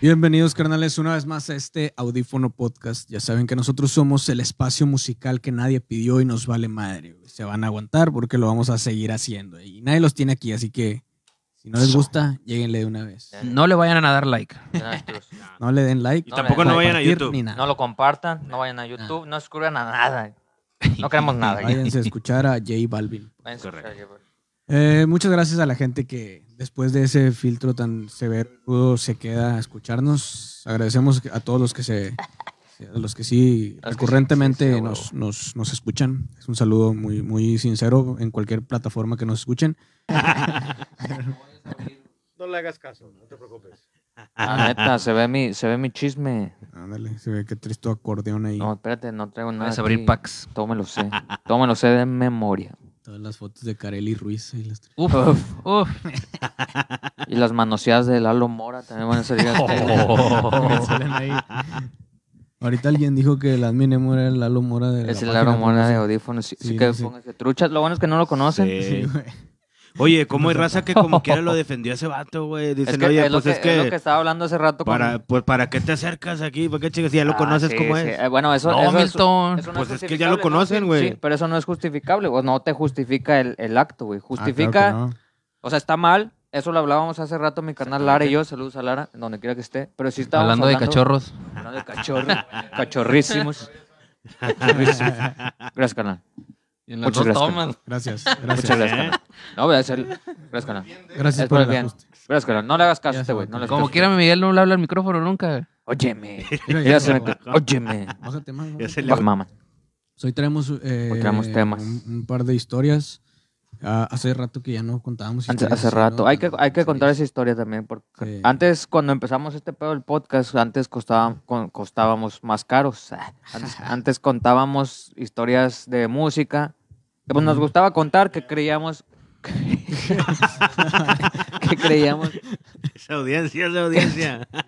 Bienvenidos, carnales, una vez más a este Audífono Podcast. Ya saben que nosotros somos el espacio musical que nadie pidió y nos vale madre. güey. Se van a aguantar porque lo vamos a seguir haciendo. Y nadie los tiene aquí, así que si no les gusta, lleguenle de una vez. No le vayan a dar like. No le den like. Y tampoco no vayan a YouTube. Ni nada. No lo compartan, no vayan a YouTube, no escriban a nada. No queremos nada. Váyanse a escuchar a J Balvin. Váyanse a Correcto. Eh, muchas gracias a la gente que después de ese filtro tan severo se queda a escucharnos. Agradecemos a todos los que se a los que sí Los que sí, recurrentemente sí, sí, a nos, nos, nos escuchan. Es un saludo muy, muy sincero en cualquier plataforma que nos escuchen. No le hagas caso, no te preocupes. La neta, se ve mi, se ve mi chisme. Ándale, se ve que triste acordeón ahí. No, espérate, no traigo nada. Vas a abrir aquí. packs. Todo me lo sé. Todo me lo sé de memoria. Todas las fotos de Kareli Ruiz. ahí las- Uf, uf. Y las manoseadas de Lalo Mora también van a salir. Oh. Salen ahí. Ahorita alguien dijo que el admin emo era el Lalo Mora de Es la el Lalo Mora de audífonos. Sí, Sí, sí que pónganse truchas. Lo bueno es que no lo conocen. Sí. Sí, güey. Oye, ¿cómo hay raza que como quiera lo defendió ese vato, güey? Es, Dicen, que, oye, es, pues que, es es lo que que... estaba hablando hace rato con... Para, pues, ¿para qué te acercas aquí? ¿Para qué chicas? Si ya lo Ah, conoces sí, cómo sí. es. Eh, bueno, eso, No, eso es- eso no Pues es que ya lo ¿no? conocen, güey. Sí, pero eso no es justificable. O no te justifica el, el acto, güey. Ah, Justifica... claro que no. O sea, está mal. Eso lo hablábamos hace rato mi carnal Lara y yo. Saludos a Lara, donde quiera que esté. Pero sí estábamos Hablando de cachorros. Hablando de cachorros. cachorrísimos. Cachorrísimos. Gracias, carnal. Y en las Muchas dos gracias. tomas. Gracias, Muchas gracias. gracias, carnal. No, voy a hacer... Gracias, carnal. Gracias Es por por el bien. ajuste. Gracias, carnal. No le hagas caso a este güey. No le hagas Como caso. quiera, Miguel no le habla al micrófono nunca. Óyeme. Mira, Ya ya se se me... va. Óyeme. Bájate más, Ya se le... Mamá. Hoy traemos, eh, Hoy traemos temas. Un, un par de historias. Ah, hace rato que ya no contábamos Antes- historias hace así, rato. ¿no? Hay que, hay que Sí. contar esa historia también. Porque Sí. antes, cuando empezamos este pedo del podcast, antes costaba, con- costábamos más caros. Ah, Antes, antes contábamos historias de música. Pues nos gustaba contar que creíamos. que creíamos. Esa audiencia, esa audiencia.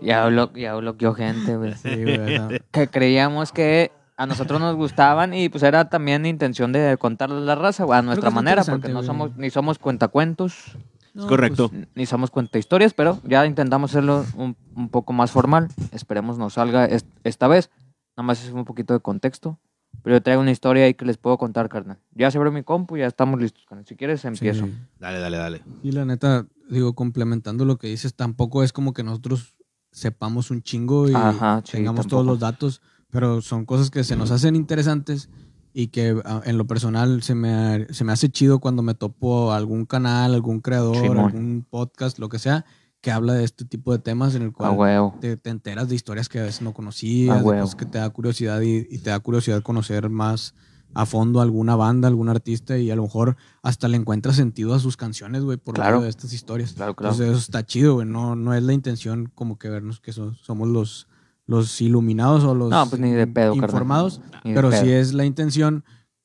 Ya, blo, ya bloqueó gente, güey. Sí, güey, no. Que creíamos que a nosotros nos gustaban y pues era también intención de contarles la raza, güey, a nuestra manera, porque no güey. somos, ni somos cuentacuentos. No, correcto. pues, ni somos cuenta historias, pero ya intentamos hacerlo un, un poco más formal. Esperemos nos salga est- esta vez. Nada más es un poquito de contexto. Pero yo traigo una historia ahí que les puedo contar, carnal. Ya se abrió mi compu, ya estamos listos, carnal. Si quieres, empiezo. sí. Dale, dale, dale. Y la neta, digo, complementando lo que dices, tampoco es como que nosotros sepamos un chingo y Ajá, sí, tengamos todos tampoco. los datos, pero son cosas que se nos hacen interesantes y que ah, en lo personal se me, se me hace chido cuando me topo algún canal, algún creador, Simón. algún podcast, lo que sea, que habla de este tipo de temas en el cual te, te enteras de historias que a veces no conocías, Ah, de huevo. cosas que te da curiosidad y, y te da curiosidad conocer más a fondo alguna banda, algún artista y a lo mejor hasta le encuentras sentido a sus canciones, güey, por Claro. medio de estas historias. Claro, claro. Entonces eso está chido, güey. No, no es la intención como que vernos que so- somos los, los iluminados o los No, pues ni de pedo, carnal. informados, Ni de pero pedo. sí es la intención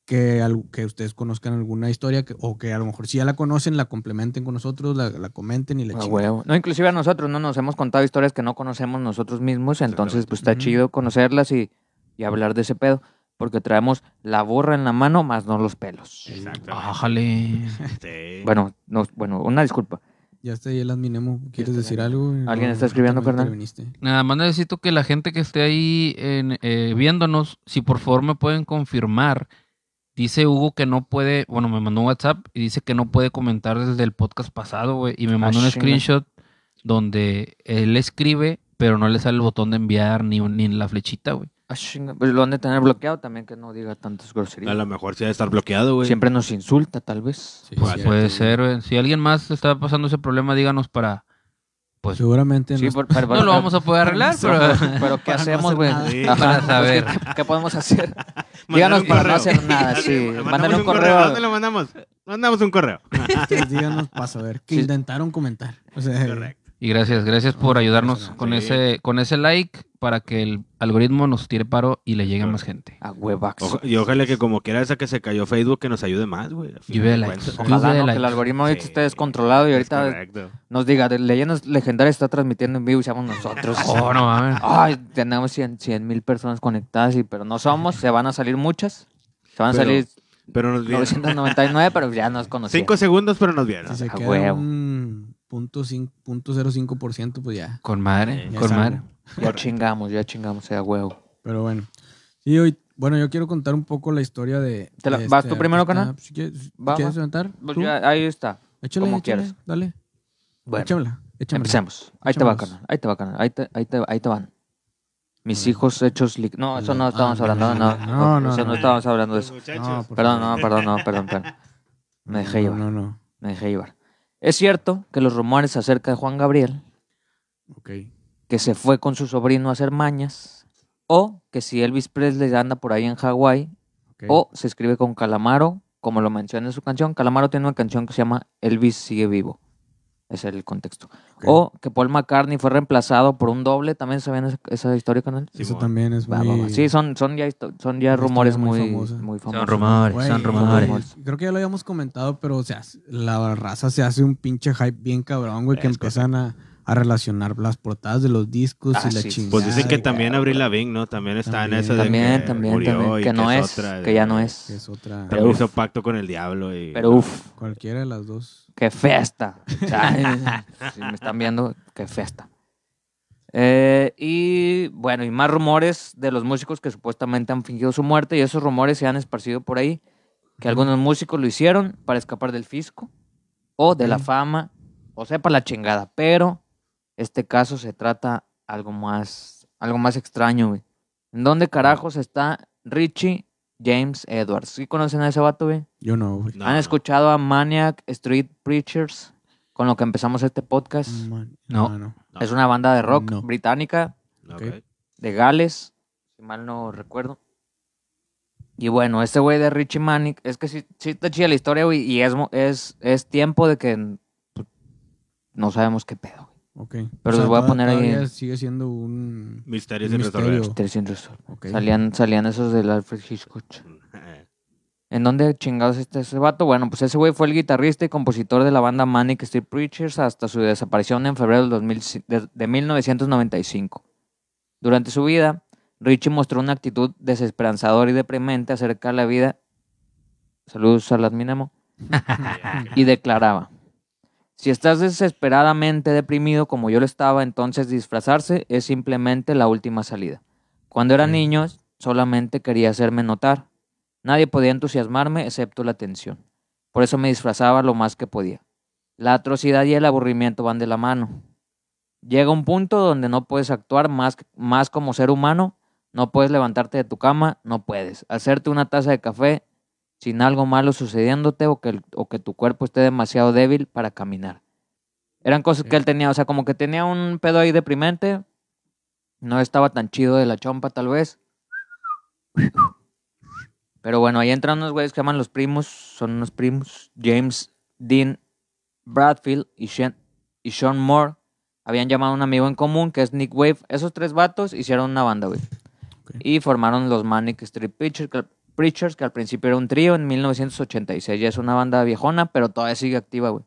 que, que ustedes conozcan alguna historia que, o que a lo mejor si ya la conocen, la complementen con nosotros, la, la comenten y la A chingan. huevo. No, inclusive a nosotros, ¿no? Nos hemos contado historias que no conocemos nosotros mismos, entonces pues está chido conocerlas y, y hablar de ese pedo, porque traemos la borra en la mano más no los pelos. Exacto. Ájale. Sí. Bueno, no, bueno, una disculpa. Ya está ahí el adminemo. ¿Quieres decir algo? ¿Alguien No, está escribiendo, carnal? Nada más necesito que la gente que esté ahí en- eh, viéndonos, si por favor me pueden confirmar. Dice Hugo que no puede, bueno, me mandó un WhatsApp y dice que no puede comentar desde el podcast pasado, güey. Y me mandó un Ah, screenshot donde él escribe, pero no le sale el botón de enviar ni, ni la flechita, güey. Ah, chinga. Pues lo han de tener bloqueado también, que no diga tantas A groserías. lo mejor sí debe estar bloqueado, güey. Siempre nos insulta, tal vez. Sí, Pues, Puede ser, güey. Si alguien más está pasando ese problema, díganos para. Pues Seguramente Sí, por- pero, no lo vamos a poder arreglar, pero. Pero ¿qué no hacemos, güey? nada. Sí. Para pues, saber. ¿Qué, podemos hacer? Díganos un para no correo. hacer nada, sí. Mandamos Mándale un correo. ¿A dónde lo mandamos? Mandamos un correo. díganos para saber que Sí. intentaron comentar. O sea, Correcto. Y gracias, gracias por No, ayudarnos no, con ese con ese like para que el algoritmo nos tire paro y le llegue a más gente. A huevax. Y ojalá que como quiera esa que se cayó Facebook que nos ayude más, güey. Lluvia de likes. Ojalá que el algoritmo ahorita Sí. esté descontrolado y ahorita nos diga, de Leyendas Legendarias está transmitiendo en vivo y seamos nosotros. Oh, no mames. Ay, tenemos 100 mil personas conectadas, y, pero no somos, se van a salir muchas. Se van a Pero salir Pero nos vieron. 999, pero ya nos conocen. Cinco segundos, pero nos vieron. si se a huevo. un, punto cin- punto cero cinco por ciento, pues ya. Con madre, ya con es madre. Ya chingamos, ya chingamos, sea huevo. Pero bueno. Sí, hoy, bueno, yo quiero contar un poco la historia de. ¿Te la- de vas tú primero, carnal? Si quieres, Va, ¿quieres va. levantar? Pues ahí está. Échale, como échale, quieras. dale. Bueno, Échamela, échamela. empecemos. Ahí te va, carnal. Ahí te va, carnal. Ahí te, ahí te, ahí te van. Mis hijos hechos... li- No, eso no Ah, estábamos no, hablando. no, No, no, no, no, eso no no. estábamos hablando de eso. No, Perdón, no, perdón, no, perdón, perdón. Me dejé No, llevar. No, no. Me dejé llevar. Es cierto que los rumores acerca de Juan Gabriel, que se fue con su sobrino a hacer mañas, o que si Elvis Presley anda por ahí en Hawái, o se escribe con Calamaro, como lo menciona en su canción. Calamaro tiene una canción que se llama Elvis sigue vivo. Ese es el contexto. O que Paul McCartney fue reemplazado por un doble. ¿También sabían esa, esa historia con él? Eso Simón. también es Va, muy. va, va. Sí, son, son ya, son ya rumores muy muy, famosa. muy famosos. Son rumores, son creo rumores. que- Creo que ya lo habíamos comentado, pero o sea, la raza se hace un pinche hype bien cabrón, güey, que empiezan a, a relacionar las portadas de los discos Ah, y la sí, chingada. Pues dicen que también güey, Lavigne, ¿no? También está en esa de También, que también, murió también. y Que no es, otra que ya no es. es otra. Pero hizo pacto con el diablo y... Pero uff, Cualquiera de las dos. qué fiesta. Si me están viendo, qué fiesta. Eh, y bueno, y más rumores de los músicos que supuestamente han fingido su muerte y esos rumores se han esparcido por ahí, que algunos músicos lo hicieron para escapar del fisco o de la fama, o sea, para la chingada, pero este caso se trata algo más, algo más extraño, güey. ¿En dónde carajos está Richie James Edwards? ¿Sí conocen a ese vato, güey? Yo no, güey. ¿Han no. escuchado a Maniac Street Preachers? Con lo que empezamos este podcast. Man- No. no. No. Es una banda de rock No. británica, Ok. Ok. de Gales, si mal no recuerdo. Y bueno, este güey de Richie Manic, es que sí, sí está chida la historia, güey, y es, mo- es, es tiempo de que pues, no sabemos qué pedo. Ok. Pero les voy a poner ahí- Sigue siendo un. Misterios Un sin resolver. misterio. Sin resolver. Salían, salían esos del Alfred Hitchcock. ¿En dónde chingados está ese vato? Bueno, pues ese güey fue el guitarrista y compositor de la banda Manic Street Preachers hasta su desaparición en febrero del 2000 de, de 1995. Durante su vida, Richie mostró una actitud desesperanzadora y deprimente acerca de la vida. Saludos a las Minemo. y declaraba: Si estás desesperadamente deprimido como yo lo estaba, entonces disfrazarse es simplemente la última salida. Cuando era niño, solamente quería hacerme notar. Nadie podía entusiasmarme excepto la atención. Por eso me disfrazaba lo más que podía. La atrocidad y el aburrimiento van de la mano. Llega un punto donde no puedes actuar más, más como ser humano, no puedes levantarte de tu cama, no puedes. Hacerte una taza de café sin algo malo sucediéndote o que, o que tu cuerpo esté demasiado débil para caminar. Eran cosas que él tenía, o sea, como que tenía un pedo ahí deprimente. No estaba tan chido de la chompa, tal vez. Pero bueno, ahí entran unos güeyes que llaman los primos, son unos primos, James Dean Bradfield y Sean, y Sean Moore. Habían llamado a un amigo en común que es Nick Wave. Esos tres vatos hicieron una banda, güey. Y formaron los Manic Street que, Preachers, que al principio era un trío en 1986. Ya es una banda viejona, pero todavía sigue activa, güey.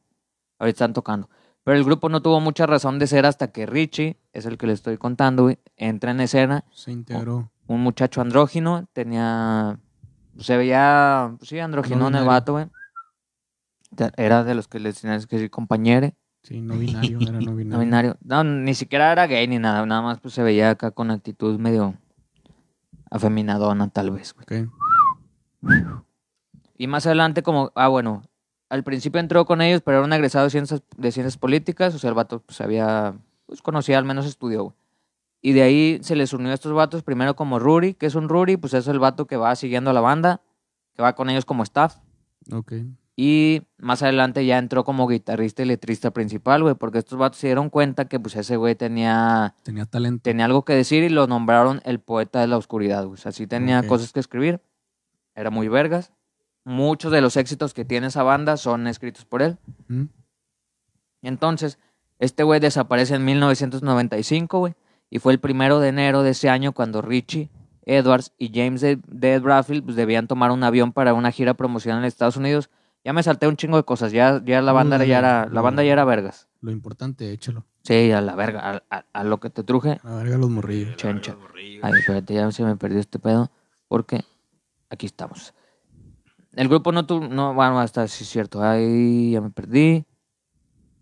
Ahorita están tocando. Pero el grupo no tuvo mucha razón de ser hasta que Richie, es el que le estoy contando, güey, entra en escena Se integró. un muchacho andrógino, tenía, se veía, sí, androginón el binario. vato, güey. Era de los que les tenías que decir compañere, Sí, no binario, era no binario. no binario. No, ni siquiera era gay ni nada, nada más pues se veía acá con actitud medio afeminadona tal vez, güey. Ok. Y más adelante como, ah, bueno, al principio entró con ellos, pero era un egresado de ciencias, de ciencias políticas, o sea, el vato pues había, pues conocía, al menos estudió, güey. Y de ahí se les unió a estos vatos, primero como Ruri, que es un Ruri, pues es el vato que va siguiendo a la banda, que va con ellos como staff. Ok. Y más adelante ya entró como guitarrista y letrista principal, güey, porque estos vatos se dieron cuenta que pues ese güey tenía, Tenía talento. tenía algo que decir y lo nombraron el poeta de la oscuridad, güey. O sea, sí tenía cosas que escribir, era muy vergas. Muchos de los éxitos que tiene esa banda son escritos por él. ¿Mm? Entonces, este güey desaparece en 1995, güey, y fue el primero de enero de ese año cuando Richie, Edwards y James de, de Bradfield pues, debían tomar un avión para una gira promocional en Estados Unidos. Ya me salté un chingo de cosas, ya, ya la No, banda ya era, la banda ya era vergas. Lo importante, échalo. Sí, a la verga, a, a- a lo que te truje. A la verga los morrillos. Chencha. Ay, espérate, ya se me perdió este pedo. Porque aquí estamos. El grupo no tuvo. No, bueno, hasta sí es cierto. Ahí ya me perdí.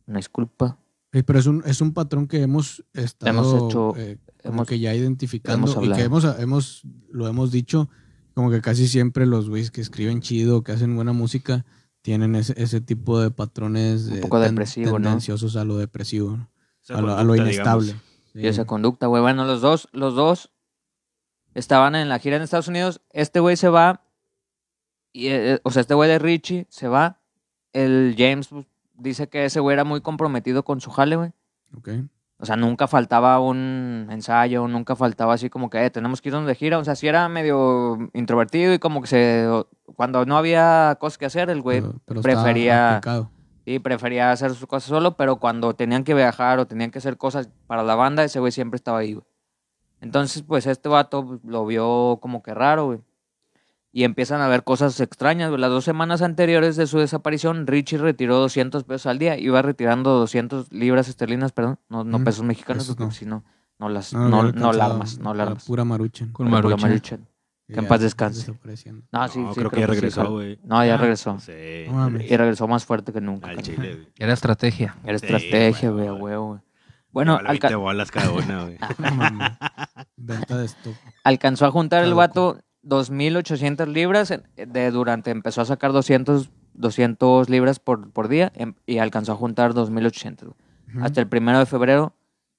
Una disculpa. Sí, pero es un, es un patrón que hemos estado Hemos hecho- eh, hemos- que ya identificando hemos y que hemos, hemos, lo hemos dicho, como que casi siempre los güeyes que escriben chido, que hacen buena música, tienen ese, ese tipo de patrones Un de poco depresivo, ¿no? tendenciosos a lo depresivo, ¿no? A, lo, a lo inestable. Sí. Y esa conducta, güey. Bueno, los dos, los dos estaban en la gira en Estados Unidos. Este güey se va. Y, eh, o sea, este güey de Richie se va. El James pues, dice que ese güey era muy comprometido con su jale, güey. Ok. O sea, nunca faltaba un ensayo, nunca faltaba así como que "Eh, tenemos que irnos de gira. O sea, sí era medio introvertido y como que se. Cuando no había cosas que hacer, el güey Pero- prefería. Sí, prefería hacer sus cosas solo, pero cuando tenían que viajar o tenían que hacer cosas para la banda, ese güey siempre estaba ahí, güey. Entonces, pues este vato pues, lo vio como que raro, güey. Y empiezan a ver cosas extrañas, güey. Las dos semanas anteriores de su desaparición, Richie retiró 200 pesos al día. Iba retirando 200 libras esterlinas, perdón. No, no Mm, pesos mexicanos, porque no. si no, no las, No, no, no, la alcanzado armas, no la. Pura maruchan. Con la Maruchan. Maruchan. Que en paz descanse. No, sí, No, sí, creo que ya sí, regresó, güey. No, ya Ah, regresó. Sí. Y regresó más fuerte que nunca. Chile, güey. Era estrategia. Era Sí, estrategia, güey, güey. huevo, güey. Bueno, Vale, 20 alca- bolas cada una, güey. Mames. Venta de alcanzó a juntar el vato 2.800 libras. De durante empezó a sacar 200, 200 libras por, por día em- y alcanzó a juntar 2.800. güey. Ujú. Hasta el primero de febrero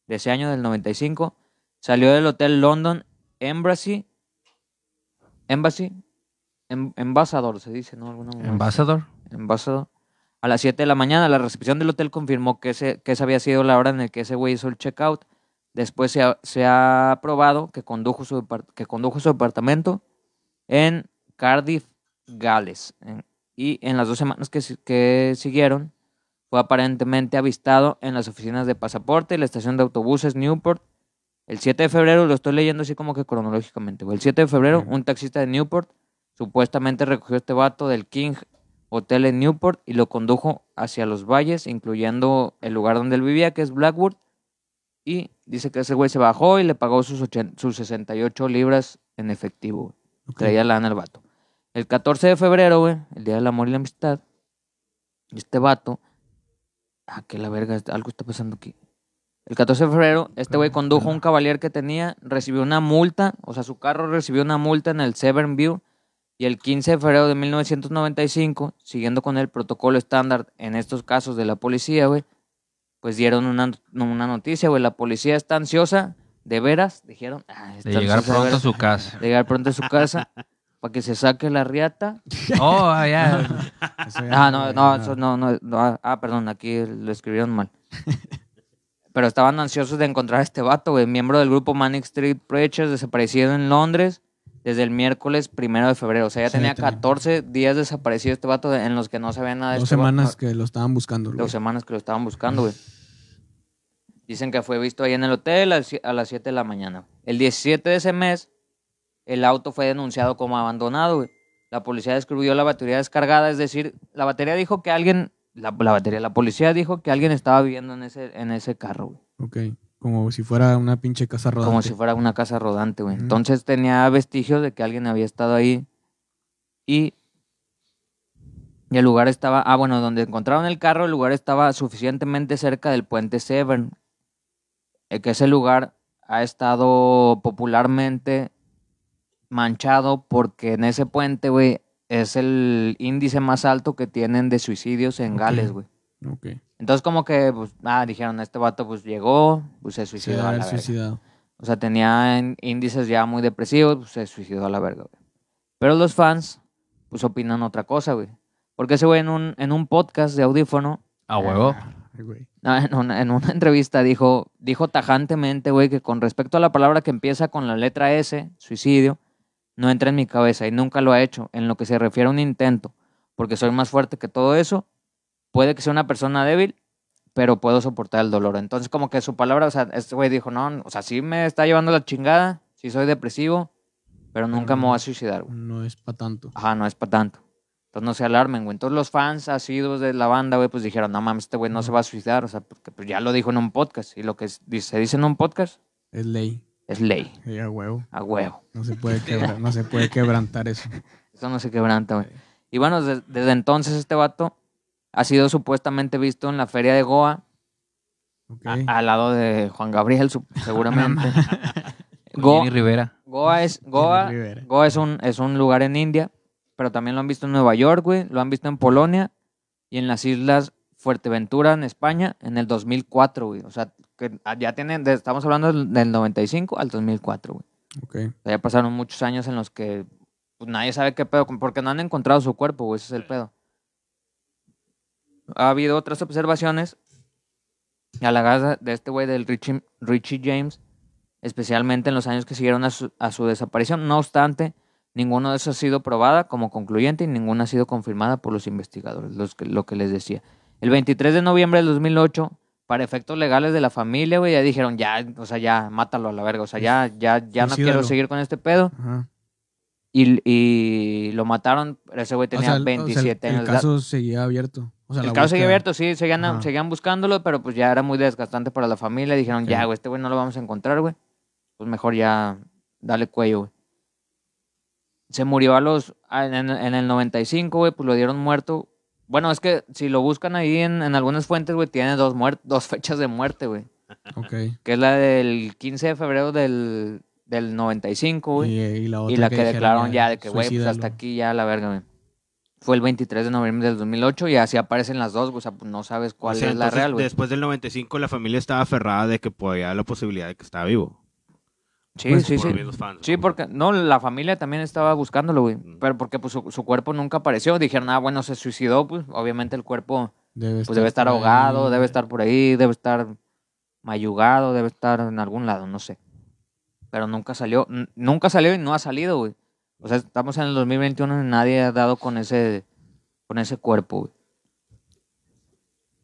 de ese año, del 95, salió del hotel London Embassy. Embassy. Em- Embassador, se dice, ¿no? Alguna mamá. Ambassador. A las 7 de la mañana, la recepción del hotel confirmó que, ese, que esa había sido la hora en la que ese güey hizo el checkout. Después se ha, se ha probado que condujo, su, que condujo su departamento en Cardiff, Gales. Y en las dos semanas que, que siguieron, fue aparentemente avistado en las oficinas de pasaporte y la estación de autobuses Newport. El 7 de febrero, lo estoy leyendo así como que cronológicamente. güey. El 7 de febrero, un taxista de Newport supuestamente recogió a este vato del King Hotel en Newport y lo condujo hacia los valles, incluyendo el lugar donde él vivía, que es Blackwood. Y dice que ese güey se bajó y le pagó sus, sus 68 libras en efectivo. güey. Ok. Traía lana el vato. El 14 de febrero, güey, el Día del Amor y la Amistad, este vato... Ah, que la verga, algo está pasando aquí. El 14 de febrero, este güey Perdón, condujo un Cavalier que tenía, recibió una multa, o sea, su carro recibió una multa en el Severn View y el 15 de febrero de 1995, siguiendo con el protocolo estándar en estos casos de la policía, güey, pues dieron una, una noticia, güey, la policía está ansiosa, de veras, dijeron, ah, está De llegar ansiosa pronto a su casa. de llegar pronto a su casa para que se saque la riata. Oh, ah, ya. Ah, no, no, eso no, no, no, ah, ah, perdón, aquí lo escribieron mal. Pero estaban ansiosos de encontrar a este vato, güey, miembro del grupo Manic Street Preachers, desaparecido en Londres desde el miércoles primero de febrero. O sea, ya Sí, tenía tenía. 14 días desaparecido este vato en los que no sabía nada de Dos este vato. semanas que lo estaban buscando. güey. Dos semanas que lo estaban buscando, güey. Dicen que fue visto ahí en el hotel a las sie- a las 7 de la mañana. El 17 de ese mes, el auto fue denunciado como abandonado, güey. La policía descubrió la batería descargada, es decir, la batería dijo que alguien, la, la batería, la policía dijo que alguien estaba viviendo en ese, en ese carro, güey. Ok. Como si fuera una pinche casa rodante. Como si fuera una casa rodante, güey. Entonces tenía vestigios de que alguien había estado ahí. Y, y el lugar estaba. Ah, bueno, donde encontraron el carro, el lugar estaba suficientemente cerca del puente Severn. eh, que ese lugar ha estado popularmente manchado porque en ese puente, güey, es el índice más alto que tienen de suicidios en. Gales, güey. Ok. Entonces, como que, pues, ah, dijeron, este vato, pues, llegó, pues, se Se suicidó debe a la verga. O sea, tenía en- índices ya muy depresivos, pues se suicidó a la verga, güey. Pero los fans, pues opinan otra cosa, güey. Porque ese güey en un, en un podcast de audífono, A huevo. No, en, una, en una entrevista dijo, dijo tajantemente, güey, que con respecto a la palabra que empieza con la letra S, suicidio, no entra en mi cabeza y nunca lo ha hecho en lo que se refiere a un intento, porque soy más fuerte que todo eso. Puede que sea una persona débil, pero puedo soportar el dolor. Entonces, como que su palabra, o sea, este güey dijo, no, o sea, sí me está llevando la chingada, sí soy depresivo, pero nunca me voy a suicidar, güey. No es para tanto. Ajá, no es para tanto. Entonces no se alarmen, güey. Entonces los fans asiduos de la banda, güey, pues dijeron, no mames, este güey no se va a suicidar, o sea, porque pues, ya lo dijo en un podcast. Y lo que dice- se dice en un podcast Es ley. es ley, Sí, a huevo. a huevo. No se puede quebrar, no se puede quebrantar eso. Eso no se quebranta, güey. Y bueno, des- desde entonces este vato Ha sido supuestamente visto en la feria de Goa, a- al lado de Juan Gabriel, seguramente. Con Go- Jenny Rivera. Goa es, Goa, Rivera. Goa es un, es un lugar en India, pero también lo han visto en Nueva York, güey, lo han visto en Polonia y en las islas Fuerteventura, en España, en el 2004, güey. O sea, que ya tienen, de- estamos hablando del, del 95 al 2004, güey. Ok. O sea, ya pasaron muchos años en los que pues, nadie sabe qué pedo, porque no han encontrado su cuerpo, güey, ese es el pedo. Ha habido otras observaciones halagadas de este güey del Richie, Richie James, especialmente en los años que siguieron a su, a su desaparición. No obstante, ninguno de esos ha sido probada como concluyente y ninguna ha sido confirmada por los investigadores, los que- lo que les decía. El 23 de noviembre del 2008, para efectos legales de la familia, güey, ya dijeron, ya, o sea, ya, mátalo a la verga, o sea, ya, ya, ya no quiero seguir con este pedo. Ajá. Y, y lo mataron, ese güey O tenía sea, el- o sea, el- 27 el, años. edad. caso seguía abierto. O sea, El caso seguía búsqueda- abierto, sí, seguían, Ajá. seguían buscándolo, pero pues ya era muy desgastante para la familia. Dijeron, ya, güey, este güey no lo vamos a encontrar, güey. Pues mejor ya dale cuello, güey. Se murió a los, en, en el 95, güey, pues lo dieron muerto. Bueno, es que si lo buscan ahí en, en algunas fuentes, güey, tiene dos, dos fechas de muerte, güey. Ok. Que es la del 15 de febrero del, del 95, güey. Y, y la otra Y la que, dijeron declararon ya de que, güey, pues hasta aquí ya la verga, güey. Fue el 23 de noviembre del 2008 y así aparecen las dos, güey. O sea, pues no sabes cuál O sea, es la real, güey. Después del 95 la familia estaba aferrada de que podía la posibilidad de que estaba vivo. Sí, pues, sí, por sí. los mismos fans, Sí, ¿no? porque, no, la familia también estaba buscándolo, güey. Mm. Pero porque pues, su, su cuerpo nunca apareció. Dijeron, ah, bueno, se suicidó, pues obviamente el cuerpo Debe pues, debe estar ahogado, ahí. debe estar por ahí, debe estar mayugado, debe estar en algún lado, no sé. Pero nunca salió, nunca salió y no ha salido, güey. O sea, estamos en el 2021 y nadie ha dado con ese, con ese cuerpo, güey.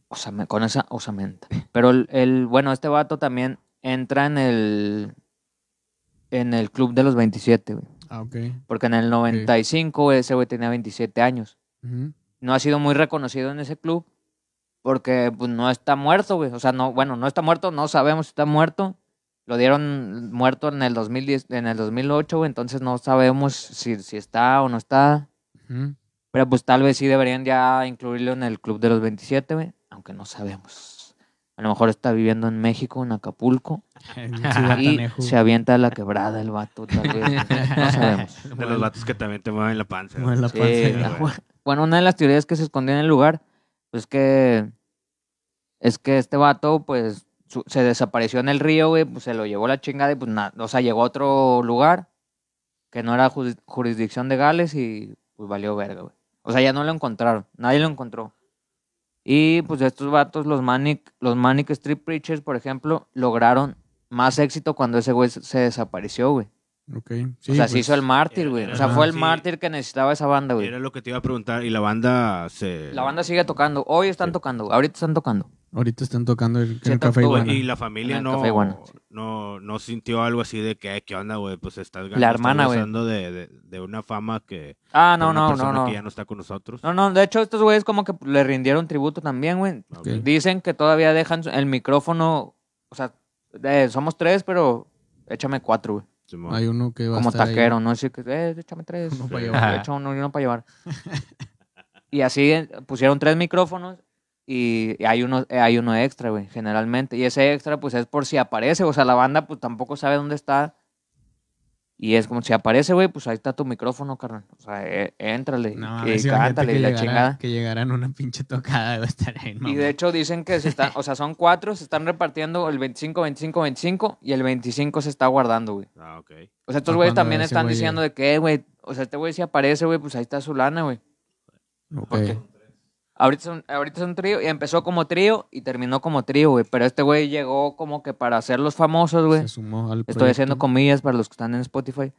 Osame- con esa osamenta. Pero el, el- bueno, este vato también entra en el, en el club de los 27, güey. Ah, ok. Porque en el 95 güey, ese güey tenía 27 años no ha sido muy reconocido en ese club porque pues no está muerto, güey. O sea, no, bueno, no está muerto, no sabemos si está muerto. Lo dieron muerto en el 2010, en el 2008, güey, entonces no sabemos si, si está o no está. Pero pues tal vez sí deberían ya incluirlo en el club de los 27, güey, aunque no sabemos. A lo mejor está viviendo en México, en Acapulco, y se avienta a la quebrada el vato, tal vez. No sabemos. De los vatos que también te mueven la panza. La la- bueno, una de las teorías que se escondió en el lugar, pues que es que este vato, pues, su- se desapareció en el río, güey, pues se lo llevó la chingada y pues nada, o sea, llegó a otro lugar que no era juris- jurisdicción de Gales y pues valió verga, güey. O sea, ya no lo encontraron, nadie lo encontró. Y pues estos vatos, los Manic, los Manic Street Preachers, por ejemplo, lograron más éxito cuando ese güey se- desapareció, güey. Ok. o sea, se pues, hizo el mártir, güey. O sea, fue el Sí. mártir que necesitaba esa banda, güey. Era lo que te iba a preguntar. Y la banda se. La banda sigue tocando. Hoy están Sí. tocando. Ahorita están tocando. Ahorita están tocando el, en Sí, el Café Iguana. Y la familia no, Café Iguana, sí. no, no sintió algo así de que, "Eh, ¿qué onda, güey? Pues estás, La estás hermana, güey. gozando de, de, de una fama que. Ah, no, una no, no, no. que ya no está con nosotros. No, no. De hecho, estos güeyes como que le rindieron tributo también, güey. Dicen que todavía dejan el micrófono. O sea, eh, somos tres, pero échame cuatro, güey. Simón. Hay uno que va Como a estar ahí. taquero, ¿no? Así que, eh, échame tres. Uno para Sí. llevar. Ajá. Echa uno y uno para llevar. y así eh, pusieron tres micrófonos y hay uno, eh, hay uno extra, güey, generalmente. Y ese extra, pues es por si aparece. O sea, la banda, pues tampoco sabe dónde está. Y es como si aparece, güey, pues ahí está tu micrófono, carnal. O sea, eh, éntrale No, y cántale que y la llegara- chingada. Que llegaran una pinche tocada, estar ahí, Y de hecho dicen que se están, o sea, son cuatro, se están repartiendo el 25, 25, 25 y el 25 se está guardando, güey. Ah, ok. O sea, estos Ah, güeyes también están diciendo de que, eh, güey, o sea, este güey si aparece, güey, pues ahí está su lana, güey. Ok. porque- Ahorita son, ahorita es un trío y empezó como trío y terminó como trío, güey. Pero este güey llegó como que para hacerlos famosos, güey. Se sumó al Estoy haciendo comillas para los que están en Spotify.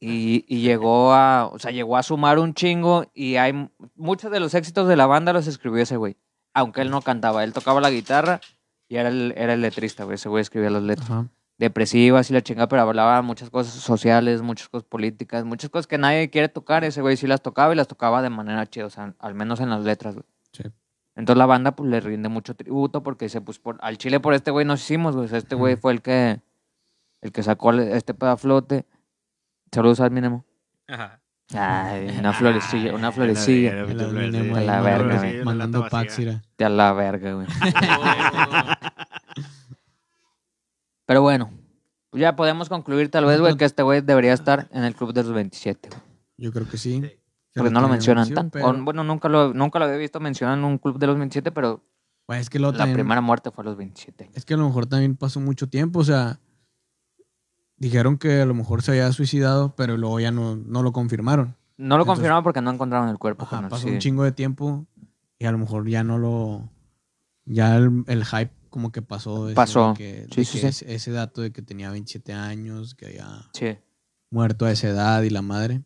Y, y llegó a, o sea, llegó a sumar un chingo y hay muchos de los éxitos de la banda los escribió ese güey. Aunque él no cantaba, él tocaba la guitarra y era el, era el letrista, güey. Ese güey escribía las letras. Ajá. Depresivas y la chingada, pero hablaba muchas cosas sociales, muchas cosas políticas, muchas cosas que nadie quiere tocar. Ese güey sí las tocaba y las tocaba de manera chida, o sea, al menos en las letras, güey. Sí. Entonces la banda pues le rinde mucho tributo porque dice, pues por, al chile por este güey nos hicimos, güey. Este güey fue el que el que sacó este pedo a flote. Saludos al mínimo. Ay, una florecilla, una florecilla. A la verga, güey. la Mandando. De a la verga, güey. Pero bueno, pues ya podemos concluir tal vez, güey, que este güey debería estar en el club de los 27, güey. Yo creo que sí. Que Porque no lo mencionan mención, tanto. pero- O, bueno, nunca lo, nunca lo había visto mencionar en un club de los 27, pero Pues es que lo la también- primera muerte fue a los 27. Es que a lo mejor también pasó mucho tiempo, o sea, dijeron que a lo mejor se había suicidado, pero luego ya no, no lo confirmaron. No lo Entonces- confirmaron porque no encontraron el cuerpo. Ajá, pasó sí. un chingo de tiempo y a lo mejor ya no lo... Ya el, el hype como que pasó. Pasó. de que- Sí, de sí, que sí. Ese, dato de que tenía 27 años, que había muerto a esa edad y la madre.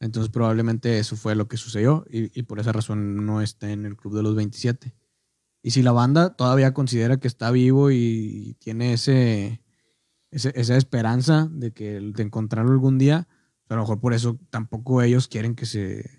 Entonces probablemente eso fue lo que sucedió y, y por esa razón no está en el club de los 27. Y si la banda todavía considera que está vivo y tiene ese, ese- esa esperanza de que de encontrarlo algún día, a lo mejor por eso tampoco ellos quieren que se,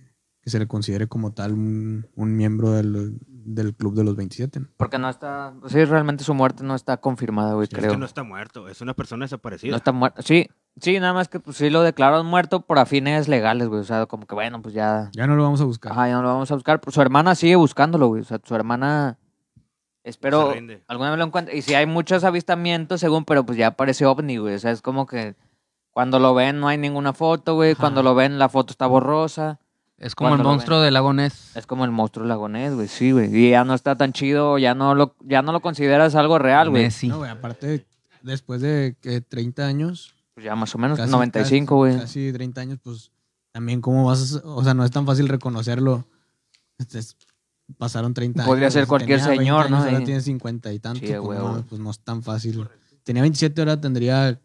que se le considere como tal un, un miembro del, del club de los 27. ¿no? Porque no está. Sí, realmente su muerte no está confirmada, güey, Es creo. que no está muerto, es una persona desaparecida. No está muerto. Sí, sí, nada más que pues, sí lo declararon muerto por afines legales, güey. O sea, como que bueno, pues ya. Ya no lo vamos a buscar. Ajá, ya no lo vamos a buscar. Pero su hermana sigue buscándolo, güey. O sea, su hermana. Espero alguna vez lo encuentre. Y si hay muchos avistamientos, según, pero pues ya aparece ovni, güey. O sea, es como que cuando lo ven no hay ninguna foto, güey. Cuando lo ven la foto está borrosa. Es como el monstruo del lago Ness. Es como el monstruo lagonés, güey. Sí, güey. Y ya no está tan chido, ya no lo, ya no lo consideras algo real, güey. Nessie. No, güey, aparte, después de que 30 años, Pues ya más o menos, Casi- 95, güey. Casi 30 años, pues también cómo vas a, o sea, no es tan fácil reconocerlo. Este, es- pasaron 30 Podría años. ser si cualquier tenía 20 señor, ¿no? años, Ahora Ahí. tiene 50 y tantos. Sí, pues, güey, no, güey. pues no es tan fácil. Tenía 27, ahora tendría,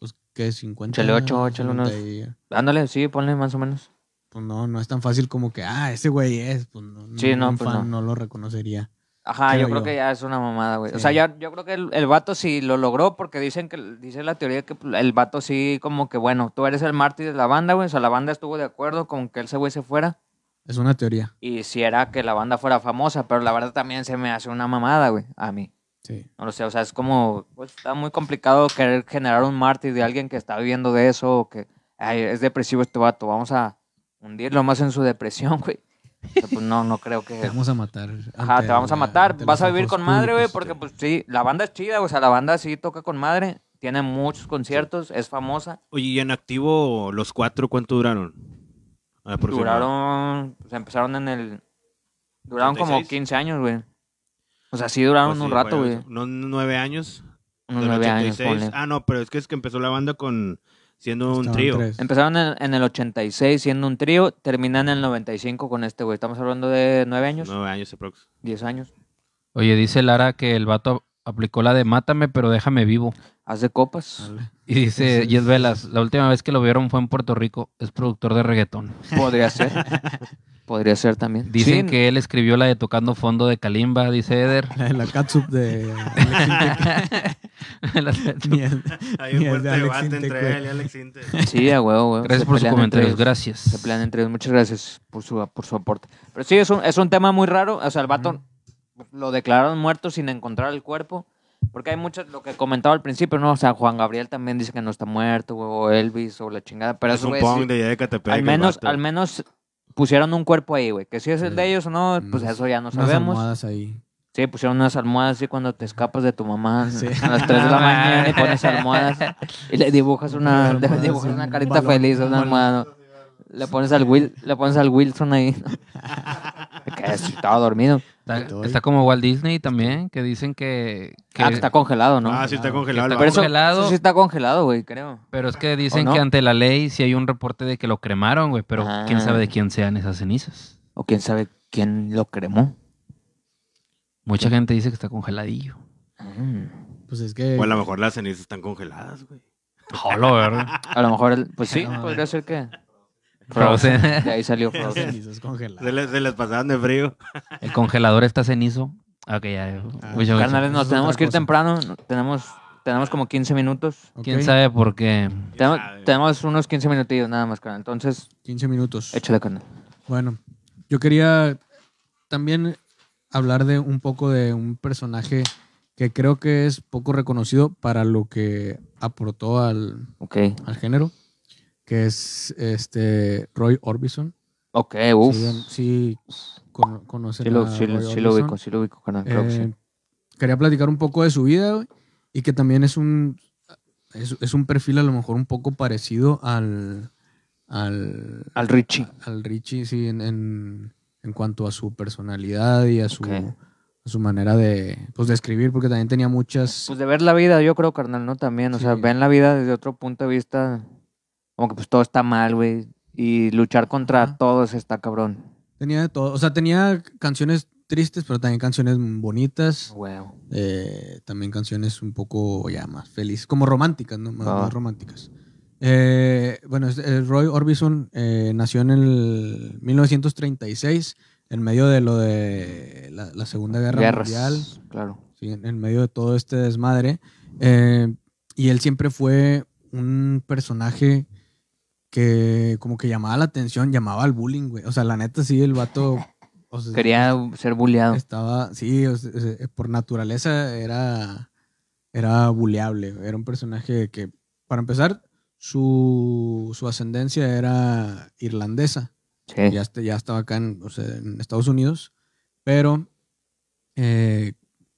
pues, ¿qué? 50. Échale ocho, échale unos- 50 y- Ándale, sí, ponle más o menos. Pues no, no es tan fácil como que, ah, ese güey es. Pues no, Sí, no, un pues fan no. no lo reconocería. Ajá, Creo yo creo yo. que ya es una mamada, güey. O Sí. sea, ya, yo creo que el, el vato sí lo logró porque dicen que, dice la teoría que pues, el vato sí como que, bueno, tú eres el mártir de la banda, güey. O sea, la banda estuvo de acuerdo con que ese güey se fuera. Es una teoría. Y si era que la banda fuera famosa, pero la verdad también se me hace una mamada, güey, a mí. Sí. No lo sé, o sea, es como, pues está muy complicado querer generar un mártir de alguien que está viviendo de eso o que ay, es depresivo este vato, vamos a hundirlo más en su depresión, güey. O sea, pues no, no creo que... Te vamos a matar. Ajá, te vamos a matar, vas a vivir con madre, güey, porque pues sí, la banda es chida, o sea, la banda sí toca con madre, tiene muchos conciertos, es famosa. Oye, y en activo los cuatro, ¿cuánto duraron? Aproximado. Duraron, pues empezaron en el... Duraron como 86. 15 años, güey. O sea, sí duraron Pues sí, un rato, güey. Unos nueve años. Unos nueve años, 86. ponle. Ah, no, pero es que es que empezó la banda con siendo un trío. tres. Empezaron en, en el 86 siendo un trío, terminan en el 95 con este güey. Estamos hablando de 9 años, Nueve años aprox. 10 años. Oye, dice Lara que el vato aplicó la de mátame, pero déjame vivo. Haz de copas. Y dice Jess es- Velas, la última vez que lo vieron fue en Puerto Rico. Es productor de reggaetón. Podría ser. Podría ser también. Dicen Sí, que él escribió la de Tocando Fondo de Kalimba, dice Eder. La, la catsup de Hay un fuerte de debate Intec, entre güey. él y Alex. Sí, a huevo, güey. Gracias Se por sus comentarios, ellos. gracias. Se pelean entre ellos. Muchas gracias por su, por su aporte. Pero sí, es un, es un tema muy raro. O sea, el vato lo declararon muerto sin encontrar el cuerpo. Porque hay muchas, lo que comentaba al principio, ¿no? O sea, Juan Gabriel también dice que no está muerto, güey, o Elvis, o la chingada. Pero es eso, un güey, pong sí- de allá de Catepec. al menos, al menos pusieron un cuerpo ahí, güey. Que si es el de Sí. ellos o no, pues Unos- eso ya no unas sabemos. almohadas ahí. Sí, pusieron unas almohadas así cuando te escapas de tu mamá Sí. a las 3 de la mañana y pones almohadas y le dibujas una, le dibujas una un carita balón, feliz, un una almohada. ¿no? Le pones al Will, le pones al Wilson ahí. ¿no? que estaba dormido. Está, como Walt Disney también, que dicen que... que- Ah, que está congelado, ¿no? Ah, sí está Claro. congelado. el Está Pero vato. eso, congelado. eso sí está congelado, güey, creo. Pero es que dicen no? que ante la ley sí hay un reporte de que lo cremaron, güey. Pero quién Ah. sabe de quién sean esas cenizas. O quién sabe quién lo cremó. Mucha gente dice que está congeladillo. Mm. Pues es que. O a lo mejor las cenizas están congeladas, güey. Jolo, ¿verdad? A lo mejor, el- pues sí, Ah. podría ser que... Frozen. De ahí salió Frozen. cenizas congeladas. Se les, se les pasaban de frío. El congelador está cenizo. Ok, ya. Ah, mucho, mucho. Carnales, Eso nos es tenemos otra que ir cosa. temprano. Tenemos, tenemos como 15 minutos. Ok, ¿Quién sabe por qué? Tenemos, sabe. tenemos unos 15 minutillos nada más, carnal. Entonces, 15 minutos. échale, carnal. Bueno, yo quería también hablar de un poco de un personaje que creo que es poco reconocido para lo que aportó al, Ok. al género, que es este Roy Orbison. Ok, uff. Sí, sí cono- conocen Sí lo, a sí, Roy sí lo ubico, sí lo ubico, que Eh. Quería platicar un poco de su vida, y que también es un es, es un perfil a lo mejor un poco parecido al al, Al Richie. al Richie, sí, en, en, en cuanto a su personalidad y a su, a su manera de, pues, de escribir, porque también tenía muchas... Pues de ver la vida, yo creo, carnal, ¿no? También, o sea, ven la vida desde otro punto de vista, como que pues todo está mal, güey. Y luchar contra Ajá. todos está cabrón. Tenía de todo. O sea, tenía canciones tristes, pero también canciones bonitas. Huevo. eh, también canciones un poco ya más felices, como románticas, ¿no? Más, Ah. más románticas. Eh, bueno, eh, Roy Orbison eh, nació en el 1936, en medio de lo de la, la Segunda Guerra Guerras. Mundial. Claro. Sí, en, medio de todo este desmadre. Eh, y él siempre fue un personaje que como que llamaba la atención, llamaba al bullying, güey. O sea, la neta sí, el vato... o sea, Quería ser bulleado. Estaba, sí, o sea, por naturaleza era, era buleable. Era un personaje que, para empezar, su, su ascendencia era irlandesa Sí. ya, este- ya estaba acá en, o sea, en Estados Unidos, pero eh,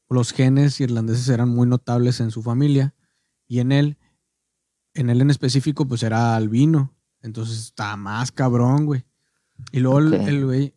los genes irlandeses eran muy notables en su familia y en él, en él en específico, pues era albino, entonces estaba más cabrón, güey. Y luego el güey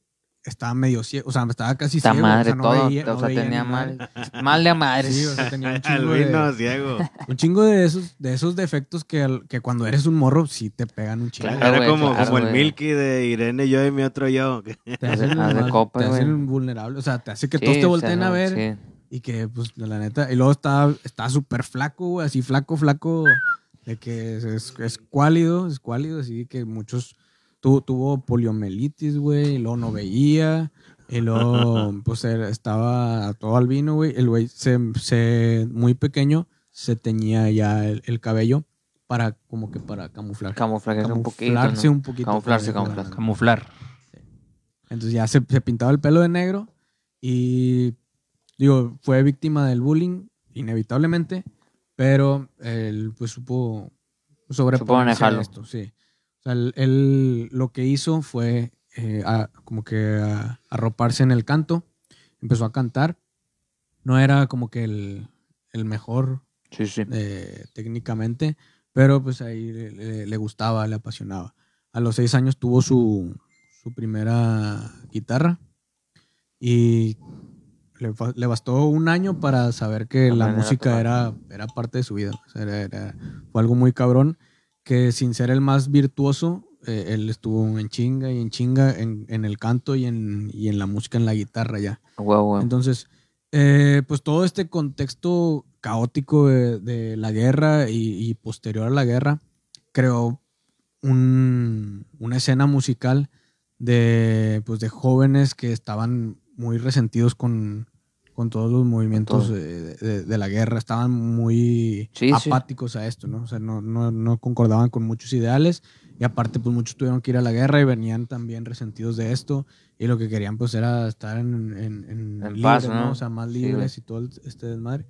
estaba medio ciego, o sea, estaba casi Esta ciego. madre, o sea, no todo. veía- o no sea, tenía mal. Mal de madres. Sí, o sea, tenía un chingo de, vino ciego. un chingo de esos, de esos defectos que, al- que cuando eres un morro sí te pegan un chingo. Claro, Era güey, como, claro, como el. Milky de Irene, yo y mi otro yo. Te hacen, más- copa, te hacen vulnerable. O sea, te hace que Sí, todos te o sea, volteen a ver. sí. Y que, pues, la neta. Y luego está está súper flaco, güey. Así flaco, flaco. De que es, es, es cuálido, es cuálido. Así que muchos. Tu- tuvo poliomielitis, güey. Y luego no veía. Y luego, pues, era- estaba todo albino, güey. El güey se, se. Muy pequeño. Se teñía ya el, el cabello. Para, como que para camuflar. Camuflaje un poquito. Camuflarse ¿no? un poquito. Camuflarse, camuflarse. Camuflar. entonces ya se, se pintaba el pelo de negro y digo, fue víctima del bullying, inevitablemente, pero él pues supo sobreponerse esto, sí. O sea, él, él lo que hizo fue eh, a- como que a- arroparse en el canto, empezó a cantar, no era como que el, el mejor Sí, sí. eh, técnicamente, pero pues ahí le, gustaba, le apasionaba. A los seis años tuvo su, su primera guitarra y le, le bastó un año para saber que la música era, era parte de su vida. O sea, era- era- fue algo muy cabrón que sin ser el más virtuoso, eh, él estuvo en chinga y en chinga en, en el canto y en, y en la música, en la guitarra ya. Huevo, huevo. Entonces, eh, pues todo este contexto caótico de, de la guerra y, y posterior a la guerra creó un- una escena musical de, pues, de jóvenes que estaban muy resentidos con, con todos los movimientos de, de- de la guerra, estaban muy Sí, sí. apáticos a esto, ¿no? O sea, no, no, no concordaban con muchos ideales y aparte pues muchos tuvieron que ir a la guerra y venían también resentidos de esto y lo que querían pues era estar en, en, en, En libres, paz, ¿no? ¿no? O sea, más Sí, libres y todo este desmadre.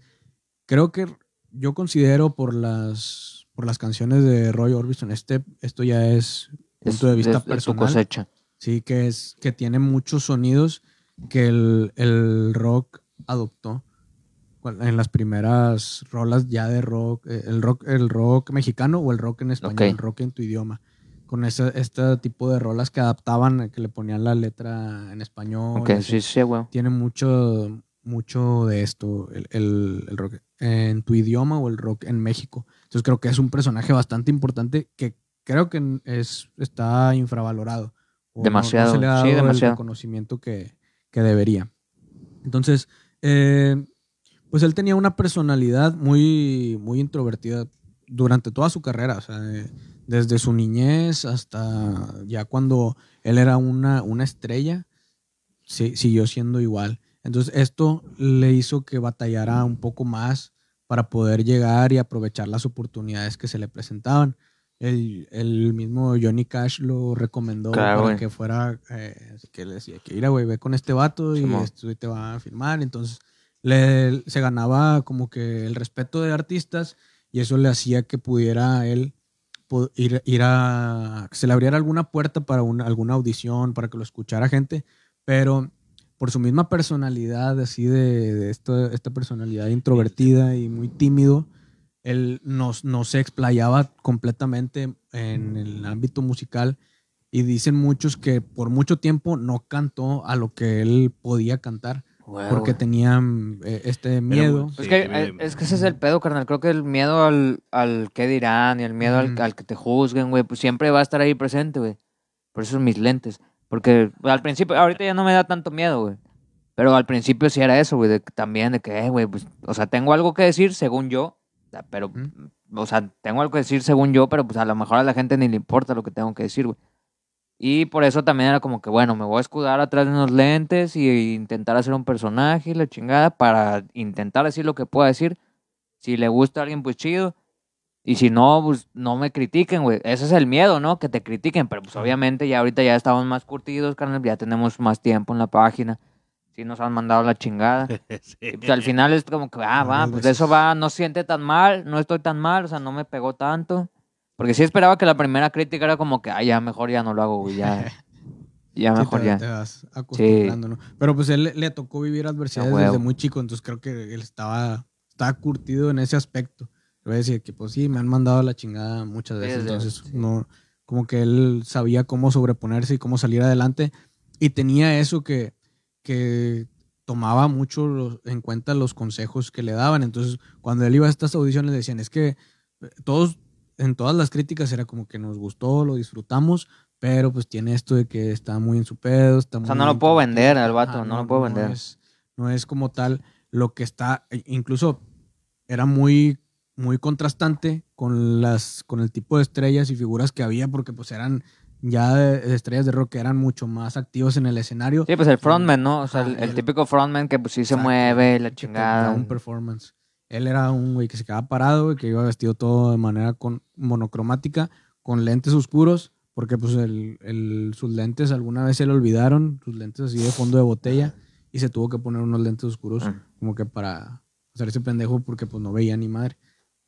Creo que yo considero por las, por las canciones de Roy Orbison, este, esto ya es Es punto de vista tu personal. cosecha. Sí, que es que tiene muchos sonidos que el, el rock adoptó en las primeras rolas ya de rock, eh, el rock, el rock mexicano o el rock en español, el rock en tu idioma. Con ese, este tipo de rolas que adaptaban, que le ponían la letra en español. Sí, sí. Tiene mucho, mucho de esto, el, el- el rock en tu idioma o el rock en México. Entonces creo que es un personaje bastante importante que creo que es, está infravalorado. O Demasiado, No, se le ha sí, dado demasiado. el reconocimiento que, que debería. Entonces, eh, pues él tenía una personalidad muy, muy introvertida durante toda su carrera. O sea, desde su niñez hasta ya cuando él era una, una estrella, sí- siguió siendo igual. Entonces esto le hizo que batallara un poco más para poder llegar y aprovechar las oportunidades que se le presentaban. El, el mismo Johnny Cash lo recomendó Claro, para que fuera, eh, que le decía que mira, güey, ve con este vato y te va a firmar. Entonces le, se ganaba como que el respeto de artistas y eso le hacía que pudiera él ir, ir a que se le abriera alguna puerta para una, alguna audición, para que lo escuchara gente, pero por su misma personalidad, así de, de esto- esta personalidad introvertida y muy tímido, él no, no se explayaba completamente en el ámbito musical y dicen muchos que por mucho tiempo no cantó a lo que él podía cantar porque tenía mm, eh, este miedo. Pues Sí, que, eh, es que ese es el pedo, carnal. Creo que el miedo al, al qué dirán y el miedo al, al que te juzguen, güey, pues siempre va a estar ahí presente, güey. Por eso mis lentes. Porque al principio, ahorita ya no me da tanto miedo, güey. Pero al principio sí era eso, güey, también de que, eh, güey, pues, o sea, tengo algo que decir según yo, pero, Ujú. o sea, tengo algo que decir según yo, pero pues a lo mejor a la gente ni le importa lo que tengo que decir, güey. Y por eso también era como que, bueno, me voy a escudar atrás de unos lentes y intentar hacer un personaje y la chingada para intentar decir lo que pueda decir. Si le gusta a alguien, pues chido. Y si no, pues no me critiquen, güey. Ese es el miedo, ¿no? Que te critiquen. Pero pues obviamente ya ahorita ya estamos más curtidos, carnal. Ya tenemos más tiempo en la página. Sí nos han mandado la chingada. Sí. Y pues al final es como que, ah, va, pues de eso veces. va, no siente tan mal, no estoy tan mal, o sea, no me pegó tanto. Porque sí esperaba que la primera crítica era como que, ah, ya mejor ya no lo hago, güey, ya, ya Sí, mejor te, ya. te vas acostumbrando, ¿no? Pero pues él le- tocó vivir adversidades desde muy chico, entonces creo que él estaba, estaba curtido en ese aspecto. Le voy a decir que pues sí, me han mandado a la chingada muchas Sí, veces, desde- entonces sí. no, como que él sabía cómo sobreponerse y cómo salir adelante y tenía eso que, que tomaba mucho los- en cuenta los consejos que le daban, entonces cuando él iba a estas audiciones le decían, es que eh, todos, en todas las críticas era como que nos gustó, lo disfrutamos, pero pues tiene esto de que está muy en su pedo, está O sea, muy no lo puedo vender al vato, no lo puedo vender. es, no es como tal lo que está, e- incluso era muy, muy contrastante con las, con el tipo de estrellas y figuras que había, porque pues eran ya de- estrellas de rock que eran mucho más activos en el escenario. Sí, pues el frontman, ¿no? O sea, el, el típico frontman que pues sí se Exacto, mueve, la chingada. un performance. Él era un güey que se quedaba parado, güey, que iba vestido todo de manera con, monocromática, con lentes oscuros, porque pues el, el- sus lentes alguna vez se le olvidaron, sus lentes así de fondo de botella, y se tuvo que poner unos lentes oscuros Mm. como que para hacerse pendejo porque pues no veía ni madre.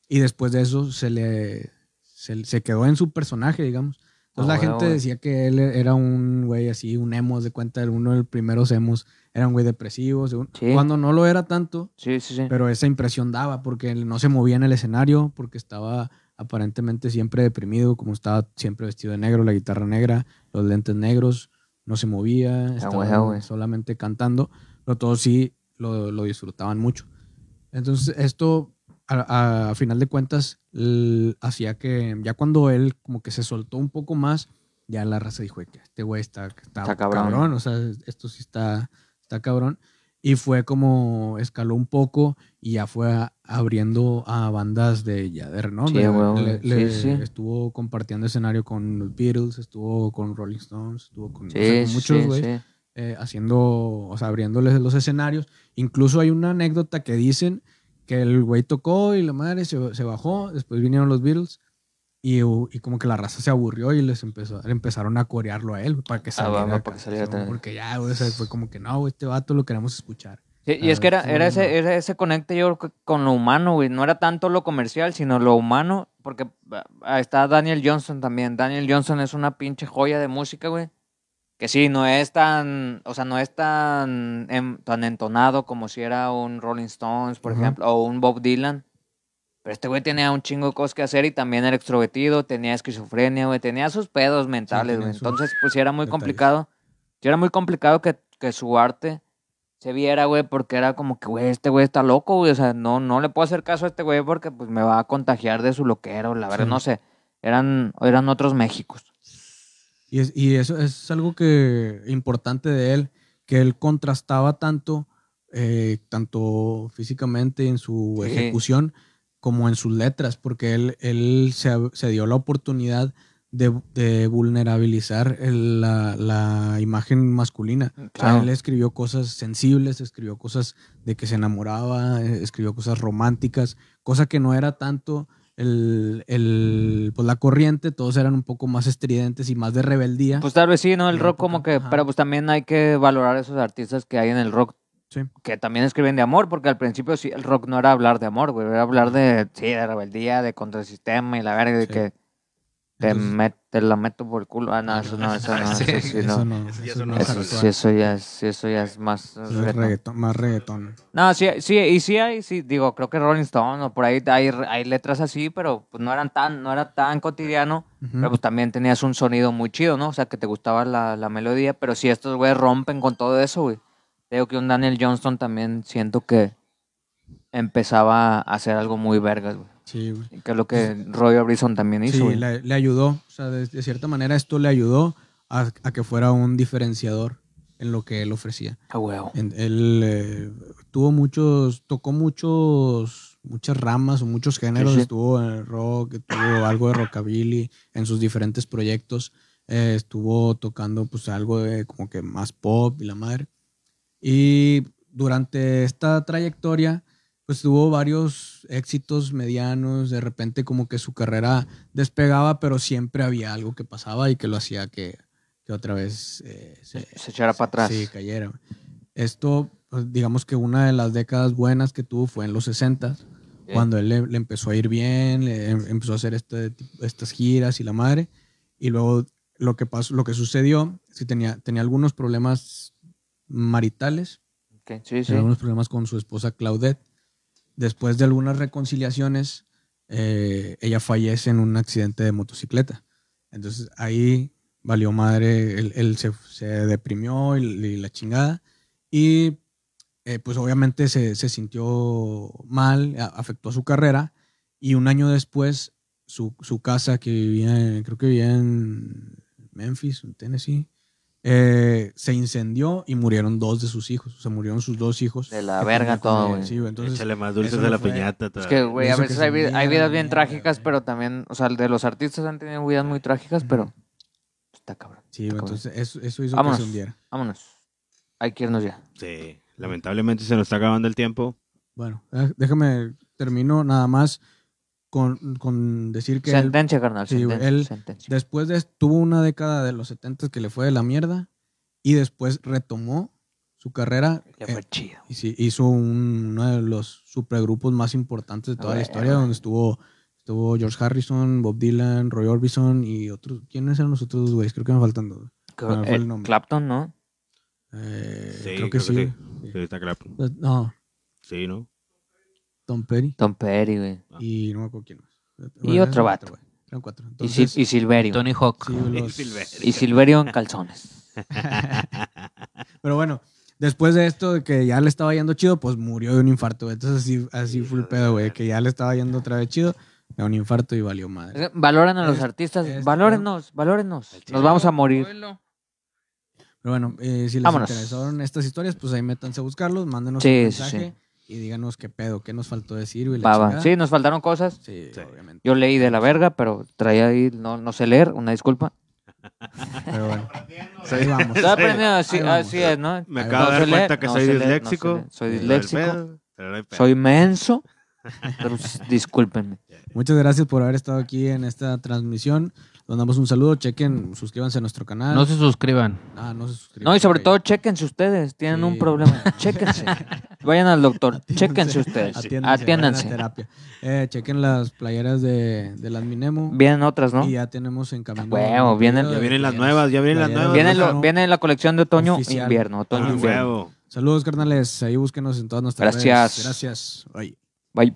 Y después de eso se le se, se quedó en su personaje, digamos. Entonces Ah, la gente decía que él era un güey así, un emo, de cuenta, uno de los primeros emos, era un güey depresivo, según- Sí. cuando no lo era tanto, Sí, sí, sí. pero esa impresión daba porque él no se movía en el escenario, porque estaba aparentemente siempre deprimido, como estaba siempre vestido de negro, la guitarra negra, los lentes negros, no se movía, estaba güey, ah, solamente cantando, pero todos sí lo, lo disfrutaban mucho. Entonces esto, a, a final de cuentas, hacía que ya cuando él como que se soltó un poco más, ya la raza dijo que este güey está, está, Está cabrón. o sea, esto sí está, está cabrón. Y fue como escaló un poco y ya fue abriendo a bandas de ya de renombre. Sí, Le- le- sí. Estuvo compartiendo escenario con los Beatles, estuvo con Rolling Stones, estuvo con, o sea, con muchos, sí, güey, sí. eh, haciendo, o sea, abriéndoles los escenarios. Incluso hay una anécdota que dicen que el güey tocó y la madre se, se bajó, después vinieron los Beatles y, y como que la raza se aburrió y les empezó, le empezaron a corearlo a él para que Ah, saliera. va, va, acá, para que saliera también. porque ya, güey, o sea, fue como que no, este vato lo queremos escuchar. Sí, y es Ah, que era, sí, era, ese, era ese conecte yo con lo humano, güey. No era tanto lo comercial, sino lo humano. Porque ah, está Daniel Johnson también. Daniel Johnson es una pinche joya de música, güey. Que sí, no es tan, o sea, no es tan, em- tan entonado como si era un Rolling Stones, por ejemplo, o un Bob Dylan. Pero este güey tenía un chingo de cosas que hacer y también era extrovertido, tenía esquizofrenia, güey, tenía sus pedos mentales, güey. Entonces, pues sí era muy detalles. complicado. Sí era muy complicado que, que su arte se viera, güey, porque era como que, güey, este güey está loco, güey. O sea, no, no le puedo hacer caso a este güey porque pues me va a contagiar de su loquero, la verdad, Sí. no sé. Eran, eran otros Méxicos. Y, es- y eso es algo que importante de él, que él contrastaba tanto, eh, tanto físicamente en su Sí. ejecución como en sus letras, porque él, él se, se dio la oportunidad de, de vulnerabilizar el- la, la imagen masculina. O sea, Claro. él escribió cosas sensibles, escribió cosas de que se enamoraba, eh, escribió cosas románticas, cosa que no era tanto el, el, pues la corriente, todos eran un poco más estridentes y más de rebeldía. Pues tal vez sí, ¿no? El rock como que, ajá. pero pues también hay que valorar esos artistas que hay en el rock Sí. que también escriben de amor, porque al principio sí, el rock no era hablar de amor, güey, era hablar de, sí, de rebeldía, de contrasistema y la verga, de Sí. que Entonces- met- te la meto por el culo. Ah, no, eso no, eso no. Sí, Eso sí, Eso no. Sí, eso eso no no es Eso, actual. sí, eso ya es, sí, eso ya es más es reggaetón. reggaetón, más reggaetón. No, sí, sí, y sí hay, sí, digo, creo que Rolling Stone o por ahí hay, hay letras así, pero pues no eran tan, no era tan cotidiano, pero pues también tenías un sonido muy chido, ¿no? O sea, que te gustaba la, la melodía, pero si estos güeyes rompen con todo eso, güey. Te Digo que un Daniel Johnston también siento que empezaba a hacer algo muy vergas, güey. Sí, güey. Que es lo que Roy Orbison también hizo, Sí, güey. le, le ayudó. O sea, de, de cierta manera esto le ayudó a, a que fuera un diferenciador en lo que él ofrecía. A huevo. En- él eh, tuvo muchos, tocó muchos, muchas ramas o muchos géneros. sí. Estuvo en el rock, tuvo algo de rockabilly en sus diferentes proyectos. Eh, estuvo tocando pues algo de como que más pop y la madre. Y durante esta trayectoria, pues tuvo varios éxitos medianos. De repente como que su carrera despegaba, pero siempre había algo que pasaba y que lo hacía que, que otra vez eh, se, Se echara para atrás. Sí, cayera. Esto, pues, digamos que una de las décadas buenas que tuvo fue en los 60 cuando él le, le empezó a ir bien, le em- empezó a hacer este, estas giras y la madre. Y luego lo que pasó, lo que sucedió, es que tenía, tenía algunos problemas maritales, Ok, Sí, sí. algunos problemas con su esposa Claudette. Después de algunas reconciliaciones, eh, ella fallece en un accidente de motocicleta. Entonces ahí valió madre, él, se, deprimió y, la chingada. Y eh, pues obviamente se, sintió mal, afectó su carrera. Y un año después, su, su casa que vivía, en- creo que vivía en Memphis, en Tennessee, eh, se incendió y murieron dos de sus hijos. O sea, murieron sus dos hijos. De la verga todo, güey. Sí, güey, entonces, Échale más dulces eso de la fue- piñata. Es que, güey, a veces hay, vid- hay vidas bien trágicas, pero también, o sea, de los artistas han tenido vidas muy trágicas, pero está cabrón. Sí, está güey, cabrón. entonces eso, eso hizo Vámonos. que se hundiera. Vámonos. Hay que irnos ya. Sí, lamentablemente se nos está acabando el tiempo. Bueno, eh, déjame, termino nada más con, con decir que él, sentencia, carnal. sí, sentencia, él- sentencia. después de tuvo una década de los 70 que le fue de la mierda y después retomó su carrera Le eh, fue chido. y sí, hizo un- uno de los supergrupos más importantes de toda la historia donde estuvo estuvo George Harrison, Bob Dylan, Roy Orbison y otros. ¿Quiénes eran los otros dos güeyes? Creo que me faltan dos. Creo- fue el eh, nombre. Clapton, ¿no? Eh, Sí, creo que sí. sí. Sí. Sí, está claro. Pues, No, Sí, ¿no? Tom Petty Tom Petty, güey. y no me acuerdo quién más. Y otro vato. güey. Eran cuatro. Y, Entonces, Sil- y Silverio. Tony Hawk. sí, los- Silverio. Y Silverio en calzones. Pero bueno, después de esto, de que ya le estaba yendo chido, pues murió de un infarto. güey. Entonces así, así fue el pedo, güey. Que ya le estaba yendo otra vez chido, de un infarto y valió madre. Valoran a los Es- artistas. es- Valórennos, valórennos. Nos vamos a morir. Pero bueno, eh, si les Vámonos. interesaron estas historias, pues ahí métanse a buscarlos, mándenos Sí, un sí, mensaje y díganos qué pedo, qué nos faltó decir, güey. la. Sí, nos faltaron cosas. Sí, Sí. obviamente. Yo leí de la verga, pero traía ahí, no, no sé leer, una disculpa. Pero bueno, ahí vamos. Estoy aprendiendo, así, así es, ¿no? Me acabo de No dar sé leer, cuenta que no soy leer, no sé disléxico. Soy disléxico. pedo. Soy menso. Pero discúlpenme. Muchas gracias por haber estado aquí en esta transmisión. Les damos un saludo, chequen, suscríbanse a nuestro canal. No se suscriban. Ah, no se suscriban. No, y sobre todo, chéquense ustedes. Tienen un problema. Chéquense. Vayan al doctor. Ustedes. Atiéndanse. vayan a Atiéndanse. terapia. Eh, chequen las playeras de, de las Minemo. Vienen otras, ¿no? Y ya tenemos en camino. Huevo, un vienen- Ya vienen las nuevas, ya vienen las nuevas. de Viene, lo- Minemo. viene la colección de otoño e invierno. Otoño Ah, e invierno. huevo. Saludos, carnales. Ahí búsquenos en todas nuestras Gracias. redes. Gracias. Bye. Bye.